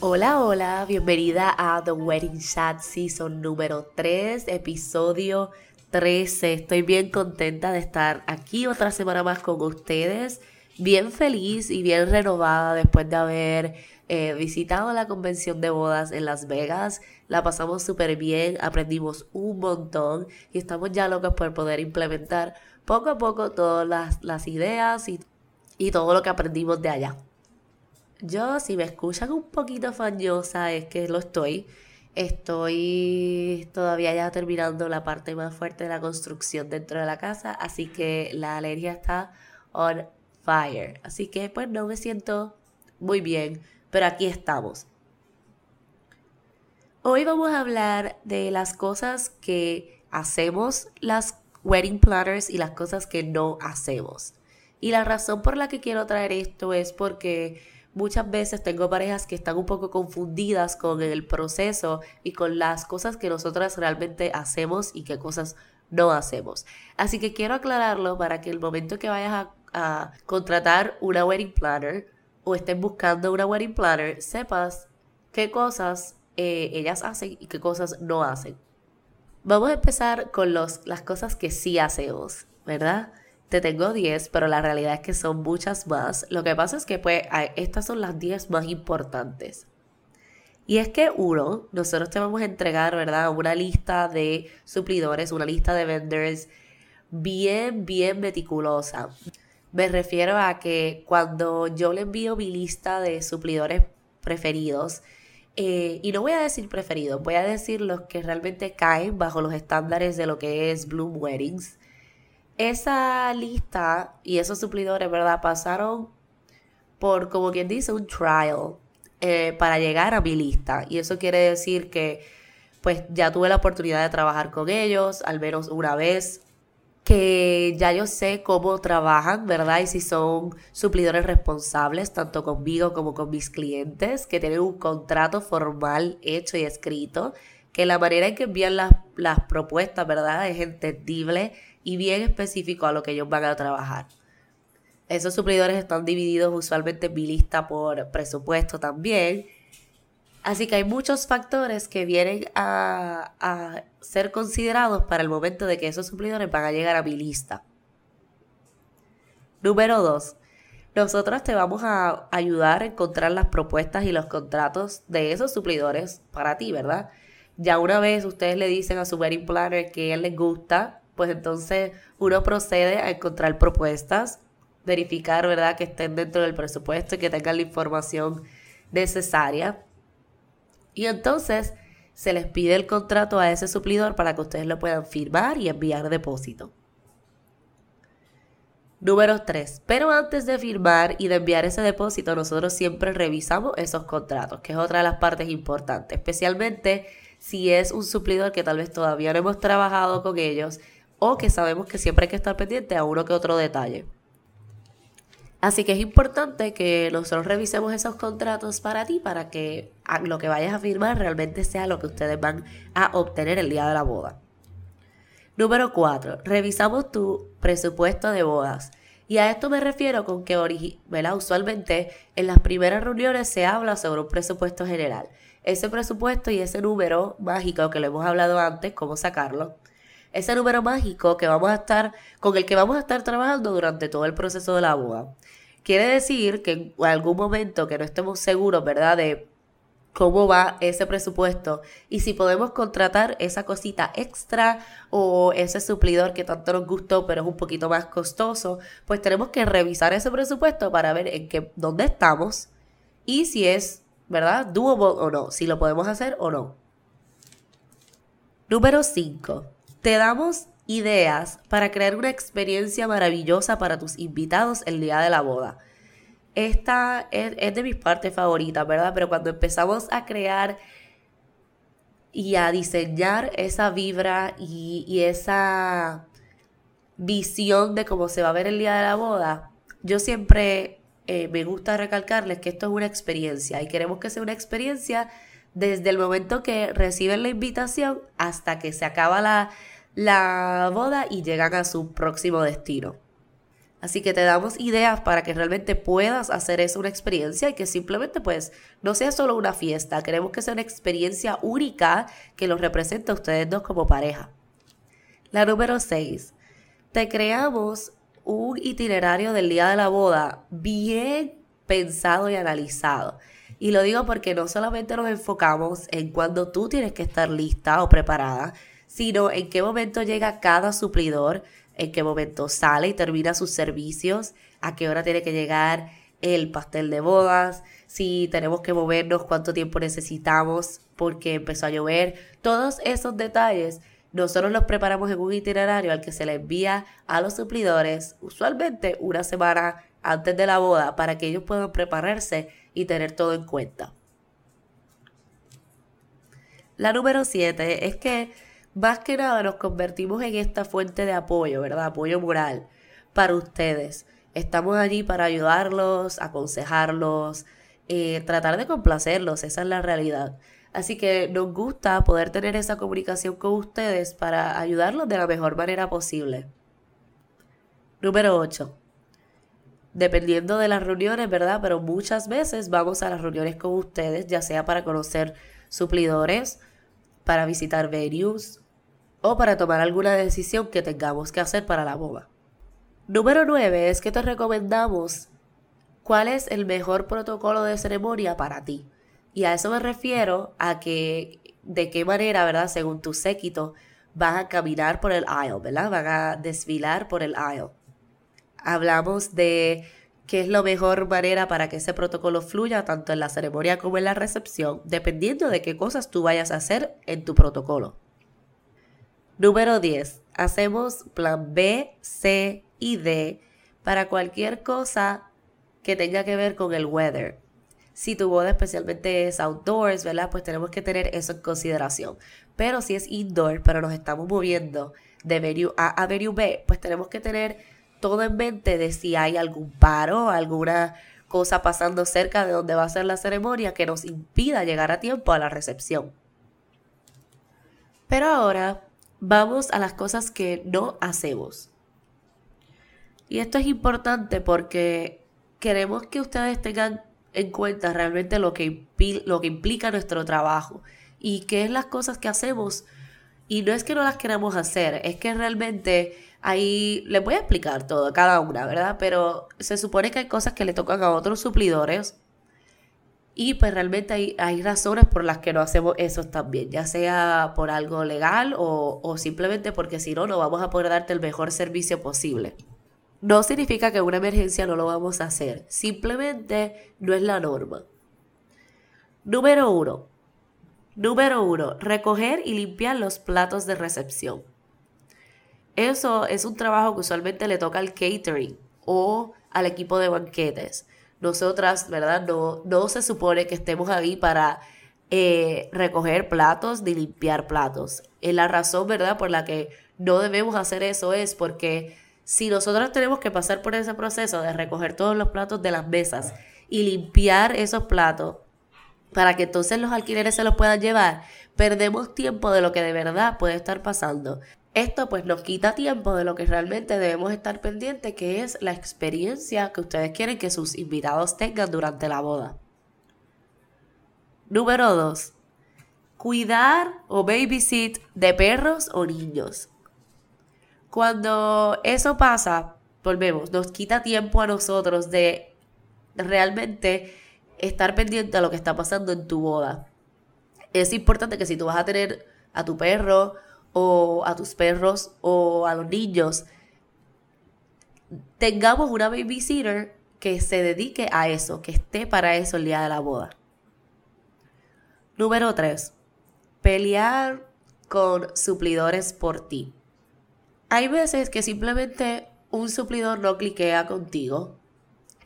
Hola, hola, bienvenida a The Wedding Chat Season número 3, episodio 13. Estoy bien contenta de estar aquí otra semana más con ustedes. Bien feliz y bien renovada después de haber eh, visitado la convención de bodas en Las Vegas. La pasamos súper bien, aprendimos un montón y estamos ya locos por poder implementar poco a poco todas las, las ideas y, y todo lo que aprendimos de allá. Yo, si me escuchan un poquito fañosa, es que lo estoy. Estoy todavía ya terminando la parte más fuerte de la construcción dentro de la casa, así que la alergia está on fire. Así que pues no me siento muy bien, pero aquí estamos. Hoy vamos a hablar de las cosas que hacemos las wedding planners y las cosas que no hacemos. Y la razón por la que quiero traer esto es porque muchas veces tengo parejas que están un poco confundidas con el proceso y con las cosas que nosotras realmente hacemos y qué cosas no hacemos. Así que quiero aclararlo para que el momento que vayas a, contratar una wedding planner o estés buscando una wedding planner, sepas qué cosas eh, ellas hacen y qué cosas no hacen. Vamos a empezar con los, las cosas que sí hacemos, ¿verdad? Te tengo 10, pero la realidad es que son muchas más. Lo que pasa es que pues estas son las 10 más importantes. Y es que uno, nosotros te vamos a entregar, ¿verdad? Una lista de suplidores, una lista de vendors bien, bien meticulosa. Me refiero a que cuando yo le envío mi lista de suplidores preferidos, eh, y no voy a decir preferidos, voy a decir los que realmente caen bajo los estándares de lo que es Bloom Weddings, esa lista y esos suplidores, ¿verdad? Pasaron por, como quien dice, un trial eh, para llegar a mi lista. Y eso quiere decir que, pues, ya tuve la oportunidad de trabajar con ellos, al menos una vez, que ya yo sé cómo trabajan, ¿verdad? Y si son suplidores responsables, tanto conmigo como con mis clientes, que tienen un contrato formal hecho y escrito, que la manera en que envían las, las propuestas, ¿verdad? Es entendible y bien específico a lo que ellos van a trabajar. Esos suplidores están divididos usualmente en mi lista por presupuesto también. Así que hay muchos factores que vienen a, a ser considerados para el momento de que esos suplidores van a llegar a mi lista. Número 2. Nosotros te vamos a ayudar a encontrar las propuestas y los contratos de esos suplidores para ti, ¿verdad? Ya una vez ustedes le dicen a su wedding planner que él les gusta pues entonces uno procede a encontrar propuestas, verificar, ¿verdad?, que estén dentro del presupuesto y que tengan la información necesaria. Y entonces se les pide el contrato a ese suplidor para que ustedes lo puedan firmar y enviar depósito. Número 3. Pero antes de firmar y de enviar ese depósito, nosotros siempre revisamos esos contratos, que es otra de las partes importantes, especialmente si es un suplidor que tal vez todavía no hemos trabajado con ellos o que sabemos que siempre hay que estar pendiente a uno que otro detalle. Así que es importante que nosotros revisemos esos contratos para ti, para que lo que vayas a firmar realmente sea lo que ustedes van a obtener el día de la boda. Número 4. Revisamos tu presupuesto de bodas. Y a esto me refiero con que usualmente en las primeras reuniones se habla sobre un presupuesto general. Ese presupuesto y ese número mágico que lo hemos hablado antes, cómo sacarlo, ese número mágico que vamos a estar, con el que vamos a estar trabajando durante todo el proceso de la boda. Quiere decir que en algún momento que no estemos seguros, ¿verdad? De cómo va ese presupuesto y si podemos contratar esa cosita extra o ese suplidor que tanto nos gustó pero es un poquito más costoso, pues tenemos que revisar ese presupuesto para ver en qué dónde estamos y si es, ¿verdad? doable o no, si lo podemos hacer o no. Número 5. Te damos ideas para crear una experiencia maravillosa para tus invitados el día de la boda. Esta es, de mis partes favoritas, ¿verdad? Pero cuando empezamos a crear y a diseñar esa vibra y, esa visión de cómo se va a ver el día de la boda, yo siempre eh, me gusta recalcarles que esto es una experiencia y queremos que sea una experiencia desde el momento que reciben la invitación hasta que se acaba la, la boda y llegan a su próximo destino. Así que te damos ideas para que realmente puedas hacer eso una experiencia y que simplemente pues no sea solo una fiesta, queremos que sea una experiencia única que los represente a ustedes dos como pareja. La número 6. Te creamos un itinerario del día de la boda bien pensado y analizado. Y lo digo porque no solamente nos enfocamos en cuando tú tienes que estar lista o preparada, sino en qué momento llega cada suplidor, en qué momento sale y termina sus servicios, a qué hora tiene que llegar el pastel de bodas, si tenemos que movernos, cuánto tiempo necesitamos porque empezó a llover. Todos esos detalles nosotros los preparamos en un itinerario al que se le envía a los suplidores usualmente una semana antes de la boda para que ellos puedan prepararse y tener todo en cuenta. La número 7 es que más que nada nos convertimos en esta fuente de apoyo, ¿verdad? Apoyo moral para ustedes. Estamos allí para ayudarlos, aconsejarlos, eh, tratar de complacerlos, esa es la realidad. Así que nos gusta poder tener esa comunicación con ustedes para ayudarlos de la mejor manera posible. Número 8. Dependiendo de las reuniones, ¿verdad? Pero muchas veces vamos a las reuniones con ustedes, ya sea para conocer suplidores, para visitar venues, o para tomar alguna decisión que tengamos que hacer para la boda. Número 9 es que te recomendamos cuál es el mejor protocolo de ceremonia para ti. Y a eso me refiero a que de qué manera, ¿verdad? Según tu séquito, vas a caminar por el aisle, ¿verdad? Van a desfilar por el aisle. Hablamos de qué es la mejor manera para que ese protocolo fluya tanto en la ceremonia como en la recepción, dependiendo de qué cosas tú vayas a hacer en tu protocolo. Número 10. Hacemos plan B, C y D para cualquier cosa que tenga que ver con el weather. Si tu boda especialmente es outdoors, ¿verdad? Pues tenemos que tener eso en consideración. Pero si es indoor, pero nos estamos moviendo de venue A a venue B, pues tenemos que tener todo en mente de si hay algún paro, alguna cosa pasando cerca de donde va a ser la ceremonia que nos impida llegar a tiempo a la recepción. Pero ahora vamos a las cosas que no hacemos. Y esto es importante porque queremos que ustedes tengan en cuenta realmente lo que, implica nuestro trabajo y qué es las cosas que hacemos. Y no es que no las queramos hacer, es que realmente ahí les voy a explicar todo, cada una, ¿verdad? Pero se supone que hay cosas que le tocan a otros suplidores y pues realmente hay, hay, razones por las que no hacemos eso también, ya sea por algo legal o, o simplemente porque si no, no vamos a poder darte el mejor servicio posible. No significa que una emergencia no lo vamos a hacer, simplemente no es la norma. Número uno. Número uno, recoger y limpiar los platos de recepción. Eso es un trabajo que usualmente le toca al catering o al equipo de banquetes nosotras, ¿verdad? No, no se supone que estemos ahí para eh, recoger platos ni limpiar platos. Y la razón, ¿verdad?, por la que no debemos hacer eso es porque si nosotros tenemos que pasar por ese proceso de recoger todos los platos de las mesas y limpiar esos platos para que entonces los alquileres se los puedan llevar, perdemos tiempo de lo que de verdad puede estar pasando. Esto pues nos quita tiempo de lo que realmente debemos estar pendientes, que es la experiencia que ustedes quieren que sus invitados tengan durante la boda. Número 2. Cuidar o babysit de perros o niños. Cuando eso pasa, volvemos, nos quita tiempo a nosotros de realmente estar pendiente a lo que está pasando en tu boda. Es importante que si tú vas a tener a tu perro o a tus perros o a los niños, tengamos una babysitter que se dedique a eso, que esté para eso el día de la boda. Número 3. Pelear con suplidores por ti. Hay veces que simplemente un suplidor no cliquea contigo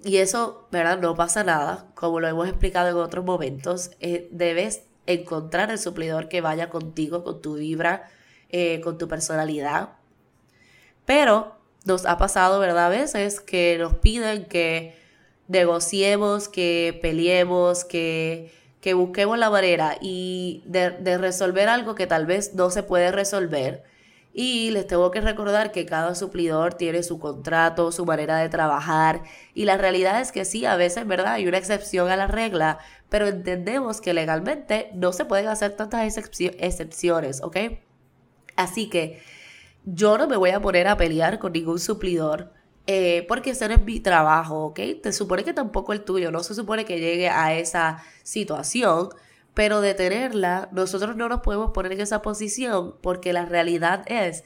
y eso, ¿verdad? No pasa nada, como lo hemos explicado en otros momentos. Eh, debes encontrar el suplidor que vaya contigo, con tu vibra, eh, con tu personalidad. Pero nos ha pasado, ¿verdad? A veces que nos piden que negociemos, que peleemos, que, que busquemos la manera y de, de resolver algo que tal vez no se puede resolver y les tengo que recordar que cada suplidor tiene su contrato, su manera de trabajar. Y la realidad es que sí, a veces, ¿verdad? Hay una excepción a la regla, pero entendemos que legalmente no se pueden hacer tantas excepciones, ¿ok? Así que yo no me voy a poner a pelear con ningún suplidor. Eh, porque ese no es mi trabajo, ¿ok? Te supone que tampoco el tuyo, no se supone que llegue a esa situación, pero detenerla, nosotros no nos podemos poner en esa posición porque la realidad es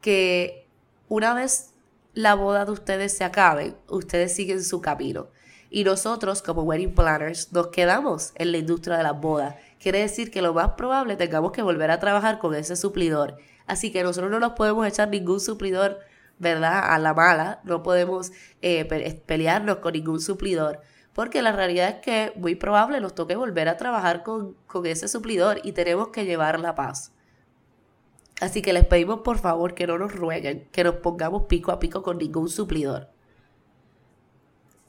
que una vez la boda de ustedes se acabe, ustedes siguen su camino. Y nosotros, como wedding planners, nos quedamos en la industria de las bodas. Quiere decir que lo más probable tengamos que volver a trabajar con ese suplidor. Así que nosotros no nos podemos echar ningún suplidor, ¿verdad? A la mala. No podemos eh, pelearnos con ningún suplidor porque la realidad es que muy probable nos toque volver a trabajar con, ese suplidor y tenemos que llevar la paz. Así que les pedimos por favor que no nos rueguen, que nos pongamos pico a pico con ningún suplidor.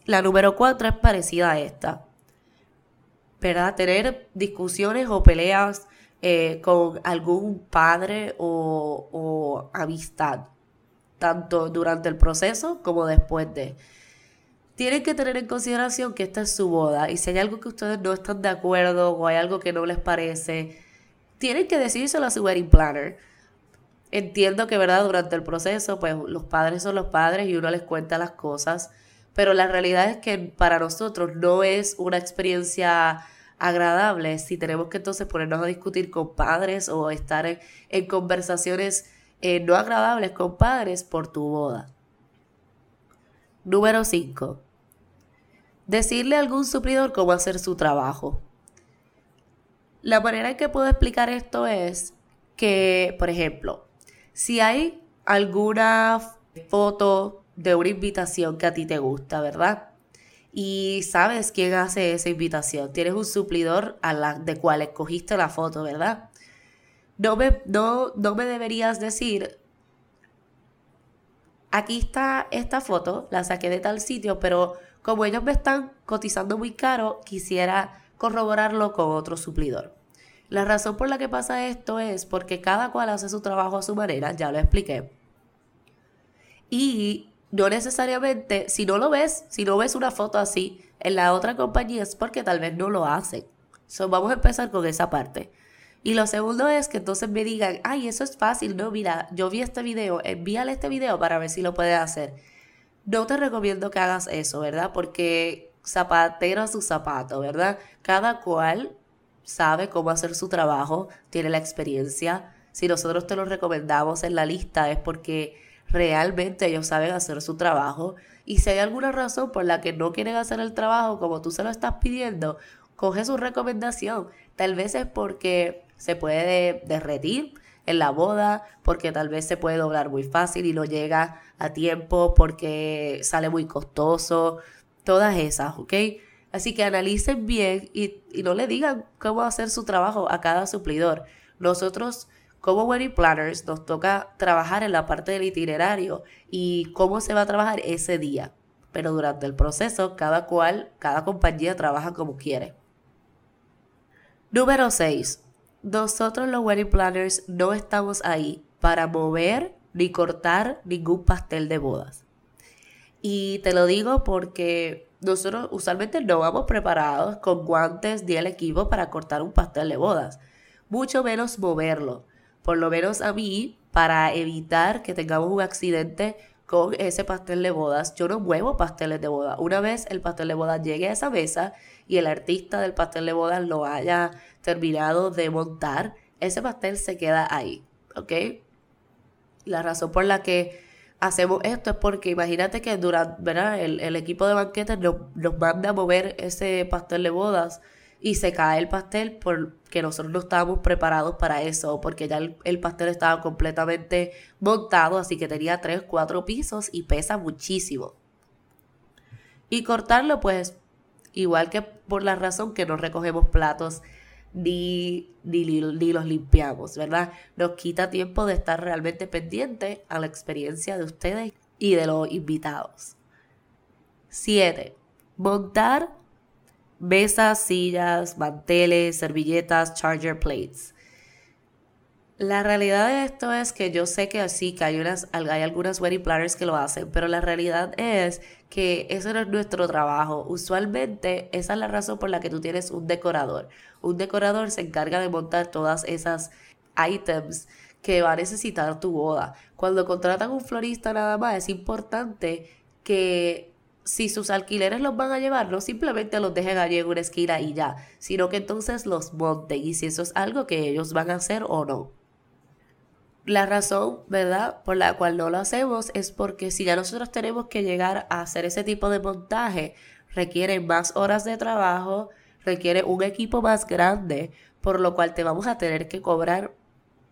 La número cuatro es parecida a esta. ¿Verdad? Tener discusiones o peleas eh, con algún padre o, o amistad, tanto durante el proceso como después de tienen que tener en consideración que esta es su boda y si hay algo que ustedes no están de acuerdo o hay algo que no les parece, tienen que decírselo a su wedding planner. Entiendo que, ¿verdad? Durante el proceso, pues los padres son los padres y uno les cuenta las cosas, pero la realidad es que para nosotros no es una experiencia agradable si tenemos que entonces ponernos a discutir con padres o estar en, conversaciones eh, no agradables con padres por tu boda. Número 5 decirle a algún suplidor cómo hacer su trabajo. La manera en que puedo explicar esto es que, por ejemplo, si hay alguna foto de una invitación que a ti te gusta, ¿verdad? Y sabes quién hace esa invitación. Tienes un suplidor a la, de cual escogiste la foto, ¿verdad? No me, no, no me deberías decir, aquí está esta foto, la saqué de tal sitio, pero como ellos me están cotizando muy caro, quisiera corroborarlo con otro suplidor. La razón por la que pasa esto es porque cada cual hace su trabajo a su manera, ya lo expliqué. Y no necesariamente, si no lo ves, si no ves una foto así en la otra compañía es porque tal vez no lo hacen. So, vamos a empezar con esa parte. Y lo segundo es que entonces me digan, ay, eso es fácil, no, mira, yo vi este video, envíale este video para ver si lo puedes hacer no te recomiendo que hagas eso, ¿verdad? Porque zapatero a su zapato, ¿verdad? Cada cual sabe cómo hacer su trabajo, tiene la experiencia. Si nosotros te lo recomendamos en la lista es porque realmente ellos saben hacer su trabajo. Y si hay alguna razón por la que no quieren hacer el trabajo como tú se lo estás pidiendo, coge su recomendación. Tal vez es porque se puede derretir en la boda, porque tal vez se puede doblar muy fácil y no llega a tiempo, porque sale muy costoso, todas esas, ¿ok? Así que analicen bien y, no le digan cómo hacer su trabajo a cada suplidor. Nosotros, como wedding planners, nos toca trabajar en la parte del itinerario y cómo se va a trabajar ese día. Pero durante el proceso, cada cual, cada compañía trabaja como quiere. Número 6 nosotros los wedding planners no estamos ahí para mover ni cortar ningún pastel de bodas. Y te lo digo porque nosotros usualmente no vamos preparados con guantes ni el equipo para cortar un pastel de bodas, mucho menos moverlo. Por lo menos a mí, para evitar que tengamos un accidente con ese pastel de bodas. Yo no muevo pasteles de boda. Una vez el pastel de bodas llegue a esa mesa y el artista del pastel de bodas lo haya terminado de montar, ese pastel se queda ahí, ¿ok? La razón por la que hacemos esto es porque imagínate que durante, ¿verdad? El, equipo de banquetes nos, nos manda a mover ese pastel de bodas y se cae el pastel porque nosotros no estábamos preparados para eso, porque ya el, pastel estaba completamente montado, así que tenía tres, cuatro pisos y pesa muchísimo. Y cortarlo, pues, igual que por la razón que no recogemos platos ni, ni, ni, los limpiamos, ¿verdad? Nos quita tiempo de estar realmente pendiente a la experiencia de ustedes y de los invitados. 7. Montar mesas, sillas, manteles, servilletas, charger plates. La realidad de esto es que yo sé que sí, que hay, unas, hay algunas wedding planners que lo hacen, pero la realidad es que eso no es nuestro trabajo. Usualmente esa es la razón por la que tú tienes un decorador. Un decorador se encarga de montar todas esas items que va a necesitar tu boda. Cuando contratan un florista nada más, es importante que si sus alquileres los van a llevar, no simplemente los dejen allí en una esquina y ya, sino que entonces los monten y si eso es algo que ellos van a hacer o no. La razón, ¿verdad?, por la cual no lo hacemos es porque si ya nosotros tenemos que llegar a hacer ese tipo de montaje, requiere más horas de trabajo, requiere un equipo más grande, por lo cual te vamos a tener que cobrar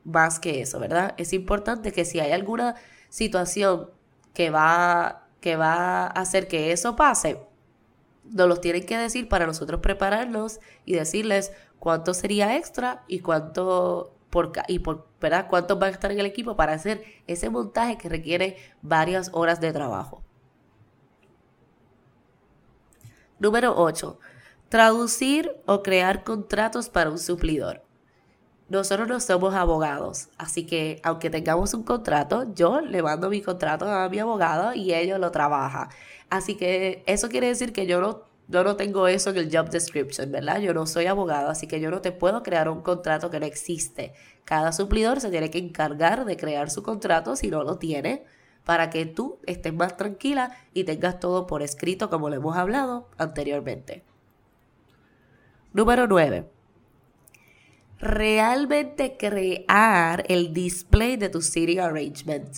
más que eso, ¿verdad? Es importante que si hay alguna situación que va que va a hacer que eso pase, nos los tienen que decir para nosotros prepararnos y decirles cuánto sería extra y cuánto por, y por ¿verdad? cuántos van a estar en el equipo para hacer ese montaje que requiere varias horas de trabajo. Número 8. Traducir o crear contratos para un suplidor. Nosotros no somos abogados, así que aunque tengamos un contrato, yo le mando mi contrato a mi abogado y ellos lo trabaja. Así que eso quiere decir que yo no, yo no tengo eso en el job description, ¿verdad? Yo no soy abogado, así que yo no te puedo crear un contrato que no existe. Cada suplidor se tiene que encargar de crear su contrato si no lo tiene para que tú estés más tranquila y tengas todo por escrito como lo hemos hablado anteriormente. Número 9 realmente crear el display de tu city arrangement.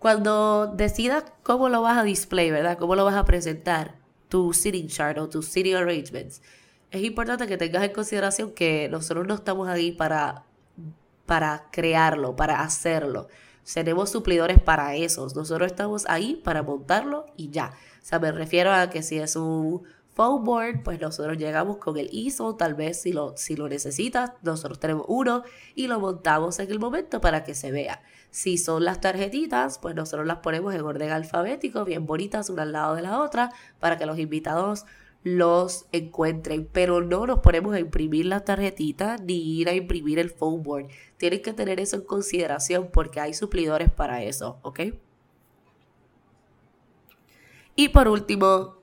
Cuando decidas cómo lo vas a display, ¿verdad? Cómo lo vas a presentar, tu sitting chart o tu city arrangements, es importante que tengas en consideración que nosotros no estamos ahí para, para crearlo, para hacerlo. Tenemos suplidores para eso. Nosotros estamos ahí para montarlo y ya. O sea, me refiero a que si es un foam board, pues nosotros llegamos con el ISO, tal vez si lo, si lo necesitas, nosotros tenemos uno y lo montamos en el momento para que se vea. Si son las tarjetitas, pues nosotros las ponemos en orden alfabético, bien bonitas, una al lado de la otra, para que los invitados los encuentren, pero no nos ponemos a imprimir las tarjetitas ni ir a imprimir el foam board. Tienen que tener eso en consideración porque hay suplidores para eso, ¿ok? Y por último,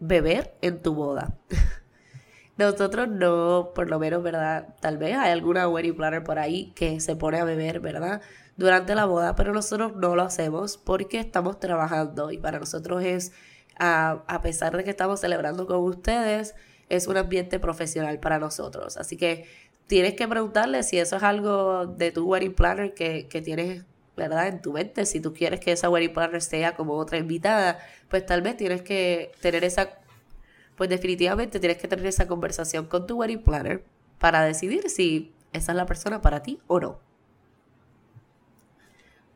beber en tu boda. Nosotros no, por lo menos, ¿verdad? Tal vez hay alguna wedding planner por ahí que se pone a beber, ¿verdad? Durante la boda, pero nosotros no lo hacemos porque estamos trabajando y para nosotros es, a, a pesar de que estamos celebrando con ustedes, es un ambiente profesional para nosotros. Así que tienes que preguntarle si eso es algo de tu wedding planner que, que tienes ¿verdad? En tu mente, si tú quieres que esa wedding planner sea como otra invitada, pues tal vez tienes que tener esa, pues definitivamente tienes que tener esa conversación con tu wedding planner para decidir si esa es la persona para ti o no.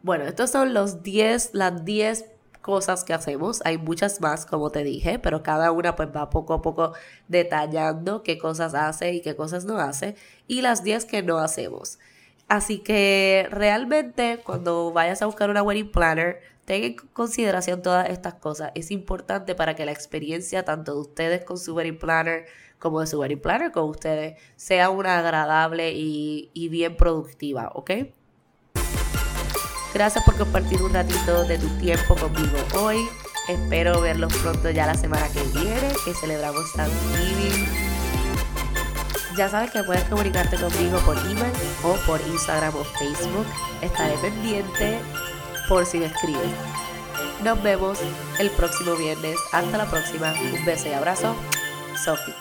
Bueno, estos son los 10, las 10 cosas que hacemos. Hay muchas más, como te dije, pero cada una pues va poco a poco detallando qué cosas hace y qué cosas no hace y las 10 que no hacemos. Así que realmente cuando vayas a buscar una wedding planner, ten en consideración todas estas cosas. Es importante para que la experiencia tanto de ustedes con su wedding planner como de su wedding planner con ustedes sea una agradable y, y bien productiva, ¿ok? Gracias por compartir un ratito de tu tiempo conmigo hoy. Espero verlos pronto ya la semana que viene, que celebramos Thanksgiving ya sabes que puedes comunicarte conmigo por email o por Instagram o Facebook. Estaré pendiente por si me escribes. Nos vemos el próximo viernes. Hasta la próxima. Un beso y abrazo. Sophie.